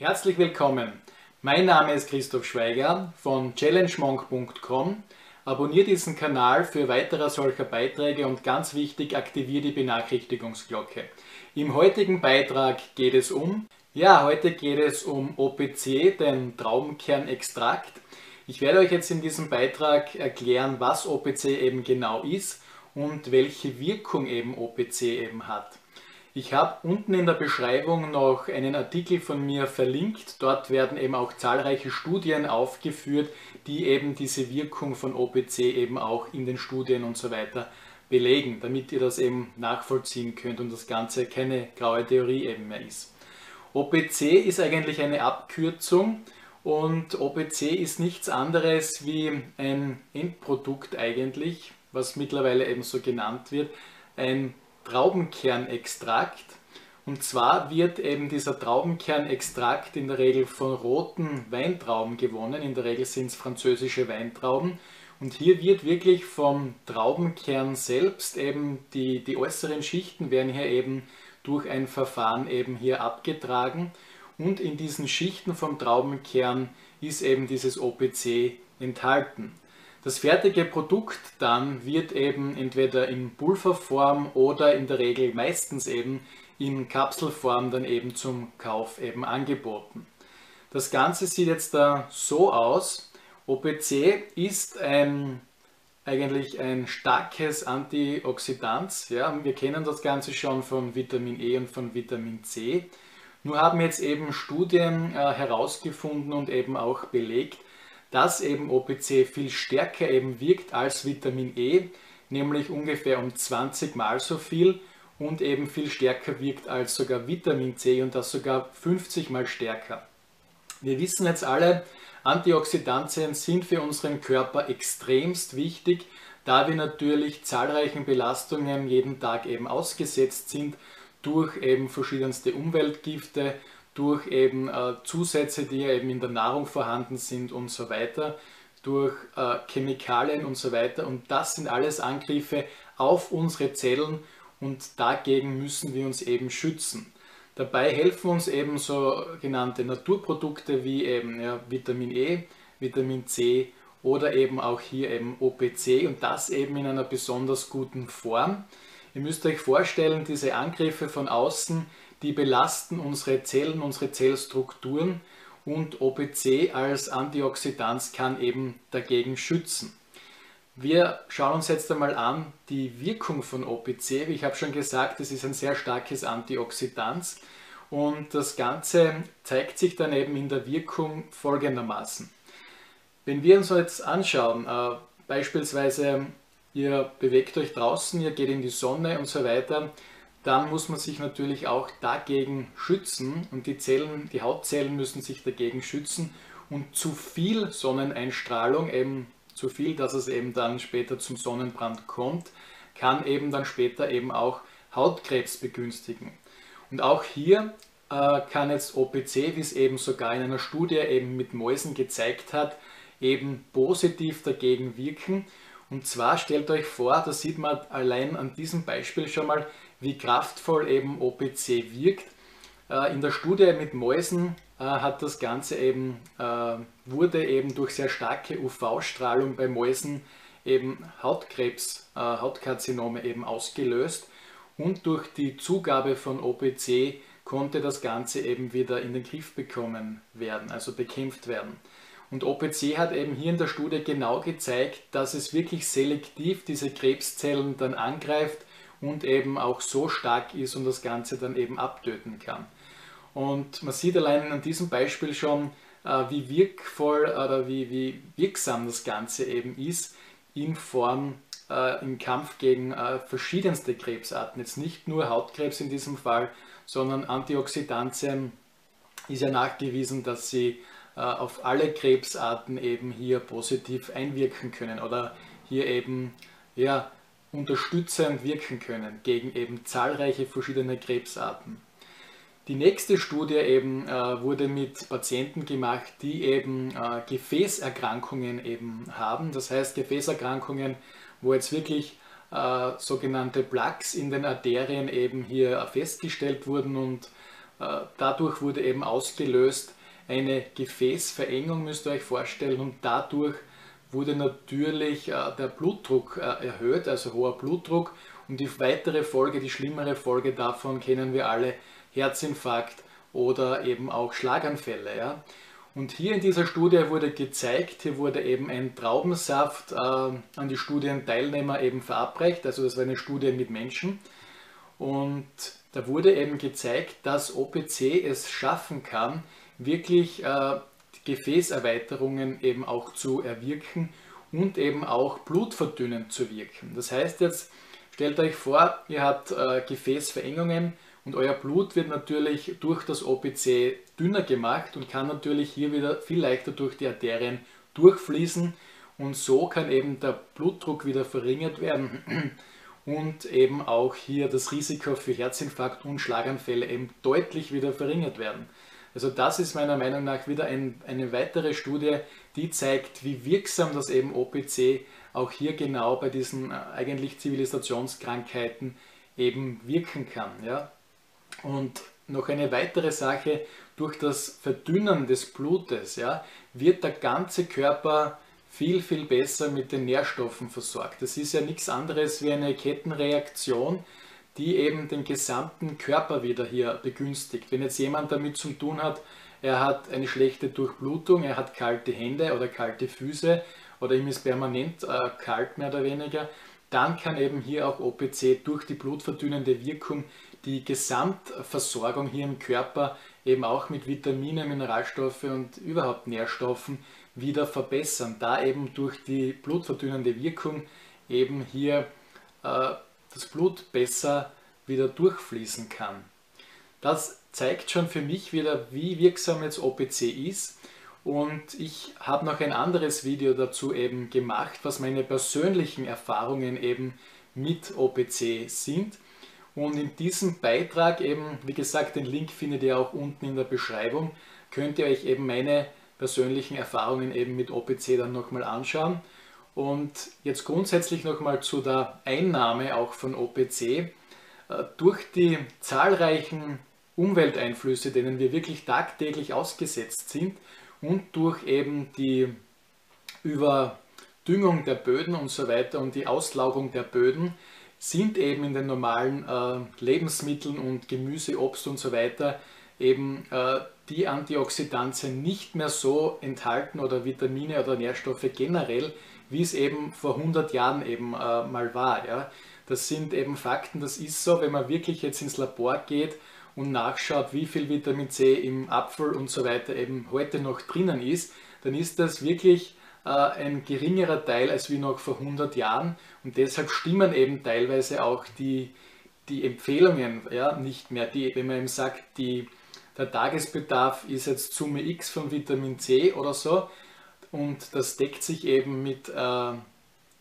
Herzlich willkommen. Mein Name ist Christoph Schweiger von challengemonk.com. Abonniere diesen Kanal für weitere solcher Beiträge und ganz wichtig, aktiviere die Benachrichtigungsglocke. Im heutigen Beitrag geht es um, ja, heute geht es um OPC, den Traubenkernextrakt. Ich werde euch jetzt in diesem Beitrag erklären, was OPC eben genau ist und welche Wirkung eben OPC eben hat. Ich habe unten in der Beschreibung noch einen Artikel von mir verlinkt. Dort werden eben auch zahlreiche Studien aufgeführt, die eben diese Wirkung von OPC eben auch in den Studien und so weiter belegen, damit ihr das eben nachvollziehen könnt und das Ganze keine graue Theorie eben mehr ist. OPC ist eigentlich eine Abkürzung und OPC ist nichts anderes wie ein Endprodukt eigentlich, was mittlerweile eben so genannt wird, ein Traubenkernextrakt. Und zwar wird eben dieser Traubenkernextrakt in der Regel von roten Weintrauben gewonnen. In der Regel sind es französische Weintrauben. Und hier wird wirklich vom Traubenkern selbst eben die, die äußeren Schichten werden hier eben durch ein Verfahren eben hier abgetragen. Und in diesen Schichten vom Traubenkern ist eben dieses OPC enthalten. Das fertige Produkt dann wird eben entweder in Pulverform oder in der Regel meistens eben in Kapselform dann eben zum Kauf eben angeboten. Das Ganze sieht jetzt da so aus. OPC ist ein, eigentlich ein starkes Antioxidant. Ja, wir kennen das Ganze schon von Vitamin E und von Vitamin C. Nur haben jetzt eben Studien äh, herausgefunden und eben auch belegt, dass eben OPC viel stärker eben wirkt als Vitamin E, nämlich ungefähr um 20 mal so viel und eben viel stärker wirkt als sogar Vitamin C und das sogar 50 mal stärker. Wir wissen jetzt alle, Antioxidantien sind für unseren Körper extremst wichtig, da wir natürlich zahlreichen Belastungen jeden Tag eben ausgesetzt sind durch eben verschiedenste Umweltgifte, durch eben äh, Zusätze, die ja eben in der Nahrung vorhanden sind und so weiter, durch äh, Chemikalien und so weiter. Und das sind alles Angriffe auf unsere Zellen und dagegen müssen wir uns eben schützen. Dabei helfen uns eben so genannte Naturprodukte wie eben ja, Vitamin E, Vitamin C oder eben auch hier eben OPC und das eben in einer besonders guten Form. Ihr müsst euch vorstellen, diese Angriffe von außen, die belasten unsere Zellen, unsere Zellstrukturen und OPC als Antioxidant kann eben dagegen schützen. Wir schauen uns jetzt einmal an die Wirkung von OPC. Wie ich habe schon gesagt, es ist ein sehr starkes Antioxidant und das Ganze zeigt sich dann eben in der Wirkung folgendermaßen. Wenn wir uns jetzt anschauen, äh, beispielsweise ihr bewegt euch draußen, ihr geht in die Sonne und so weiter, dann muss man sich natürlich auch dagegen schützen und die Zellen, die Hautzellen müssen sich dagegen schützen und zu viel Sonneneinstrahlung, eben zu viel, dass es eben dann später zum Sonnenbrand kommt, kann eben dann später eben auch Hautkrebs begünstigen. Und auch hier äh, kann jetzt OPC, wie es eben sogar in einer Studie eben mit Mäusen gezeigt hat, eben positiv dagegen wirken. Und zwar stellt euch vor, da sieht man allein an diesem Beispiel schon mal, wie kraftvoll eben OPC wirkt. Äh, in der Studie mit Mäusen äh, hat das Ganze eben, äh, wurde eben durch sehr starke UV-Strahlung bei Mäusen eben Hautkrebs, Hautkarzinome eben ausgelöst und durch die Zugabe von OPC konnte das Ganze eben wieder in den Griff bekommen werden, also bekämpft werden. Und OPC hat eben hier in der Studie genau gezeigt, dass es wirklich selektiv diese Krebszellen dann angreift und eben auch so stark ist und das Ganze dann eben abtöten kann. Und man sieht allein an diesem Beispiel schon, äh, wie wirkvoll oder wie, wie wirksam das Ganze eben ist in Form äh, im Kampf gegen äh, verschiedenste Krebsarten. Jetzt nicht nur Hautkrebs in diesem Fall, sondern Antioxidantien ist ja nachgewiesen, dass sie auf alle Krebsarten eben hier positiv einwirken können oder hier eben ja, unterstützend wirken können gegen eben zahlreiche verschiedene Krebsarten. Die nächste Studie eben äh, wurde mit Patienten gemacht, die eben äh, Gefäßerkrankungen eben haben. Das heißt Gefäßerkrankungen, wo jetzt wirklich äh, sogenannte Plaques in den Arterien eben hier festgestellt wurden und Äh, dadurch wurde eben ausgelöst eine Gefäßverengung, müsst ihr euch vorstellen, und dadurch wurde natürlich äh, der Blutdruck äh, erhöht, also hoher Blutdruck. Und die weitere Folge, die schlimmere Folge davon kennen wir alle, Herzinfarkt oder eben auch Schlaganfälle. Ja? Und hier in dieser Studie wurde gezeigt, hier wurde eben ein Traubensaft äh, an die Studienteilnehmer eben verabreicht, also das war eine Studie mit Menschen. Und da wurde eben gezeigt, dass OPC es schaffen kann, wirklich äh, Gefäßerweiterungen eben auch zu erwirken und eben auch blutverdünnend zu wirken. Das heißt jetzt, stellt euch vor, ihr habt äh, Gefäßverengungen und euer Blut wird natürlich durch das OPC dünner gemacht und kann natürlich hier wieder viel leichter durch die Arterien durchfließen und so kann eben der Blutdruck wieder verringert werden und eben auch hier das Risiko für Herzinfarkt und Schlaganfälle eben deutlich wieder verringert werden. Also das ist meiner Meinung nach wieder ein, eine weitere Studie, die zeigt, wie wirksam das eben OPC auch hier genau bei diesen äh, eigentlich Zivilisationskrankheiten eben wirken kann. Ja? Und noch eine weitere Sache, durch das Verdünnen des Blutes ja, wird der ganze Körper viel, viel besser mit den Nährstoffen versorgt. Das ist ja nichts anderes wie eine Kettenreaktion, die eben den gesamten Körper wieder hier begünstigt. Wenn jetzt jemand damit zu tun hat, er hat eine schlechte Durchblutung, er hat kalte Hände oder kalte Füße oder ihm ist permanent äh, kalt mehr oder weniger, dann kann eben hier auch OPC durch die blutverdünnende Wirkung die Gesamtversorgung hier im Körper eben auch mit Vitaminen, Mineralstoffe und überhaupt Nährstoffen wieder verbessern, da eben durch die blutverdünnende Wirkung eben hier äh, das Blut besser wieder durchfließen kann. Das zeigt schon für mich wieder, wie wirksam jetzt OPC ist. Und ich habe noch ein anderes Video dazu eben gemacht, was meine persönlichen Erfahrungen eben mit OPC sind. Und in diesem Beitrag eben, wie gesagt, den Link findet ihr auch unten in der Beschreibung, könnt ihr euch eben meine persönlichen Erfahrungen eben mit OPC dann nochmal anschauen. Und jetzt grundsätzlich nochmal zu der Einnahme auch von OPC. Äh, durch die zahlreichen Umwelteinflüsse, denen wir wirklich tagtäglich ausgesetzt sind und durch eben die Überdüngung der Böden und so weiter und die Auslaugung der Böden, sind eben in den normalen äh, Lebensmitteln und Gemüse, Obst und so weiter eben äh, die Antioxidantien nicht mehr so enthalten oder Vitamine oder Nährstoffe generell, wie es eben vor 100 Jahren eben äh, mal war. Ja. Das sind eben Fakten, das ist so, wenn man wirklich jetzt ins Labor geht und nachschaut, wie viel Vitamin C im Apfel und so weiter eben heute noch drinnen ist, dann ist das wirklich äh, ein geringerer Teil als wie noch vor 100 Jahren und deshalb stimmen eben teilweise auch die, die Empfehlungen ja, nicht mehr. Die, wenn man eben sagt, die, der Tagesbedarf ist jetzt Summe X von Vitamin C oder so, und das deckt sich eben mit, äh,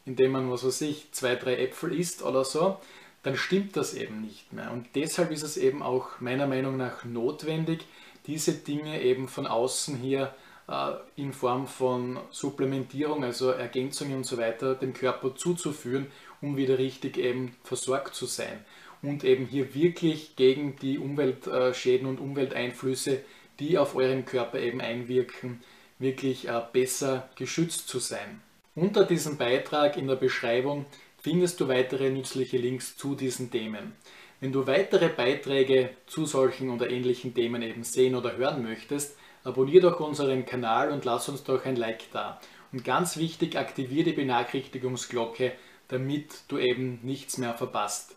indem man, was weiß ich, zwei, drei Äpfel isst oder so, dann stimmt das eben nicht mehr. Und deshalb ist es eben auch meiner Meinung nach notwendig, diese Dinge eben von außen hier äh, in Form von Supplementierung, also Ergänzungen und so weiter, dem Körper zuzuführen, um wieder richtig eben versorgt zu sein. Und eben hier wirklich gegen die Umweltschäden und Umwelteinflüsse, die auf euren Körper eben einwirken, wirklich äh, besser geschützt zu sein. Unter diesem Beitrag in der Beschreibung findest du weitere nützliche Links zu diesen Themen. Wenn du weitere Beiträge zu solchen oder ähnlichen Themen eben sehen oder hören möchtest, abonniere doch unseren Kanal und lass uns doch ein Like da. Und ganz wichtig, aktiviere die Benachrichtigungsglocke, damit du eben nichts mehr verpasst.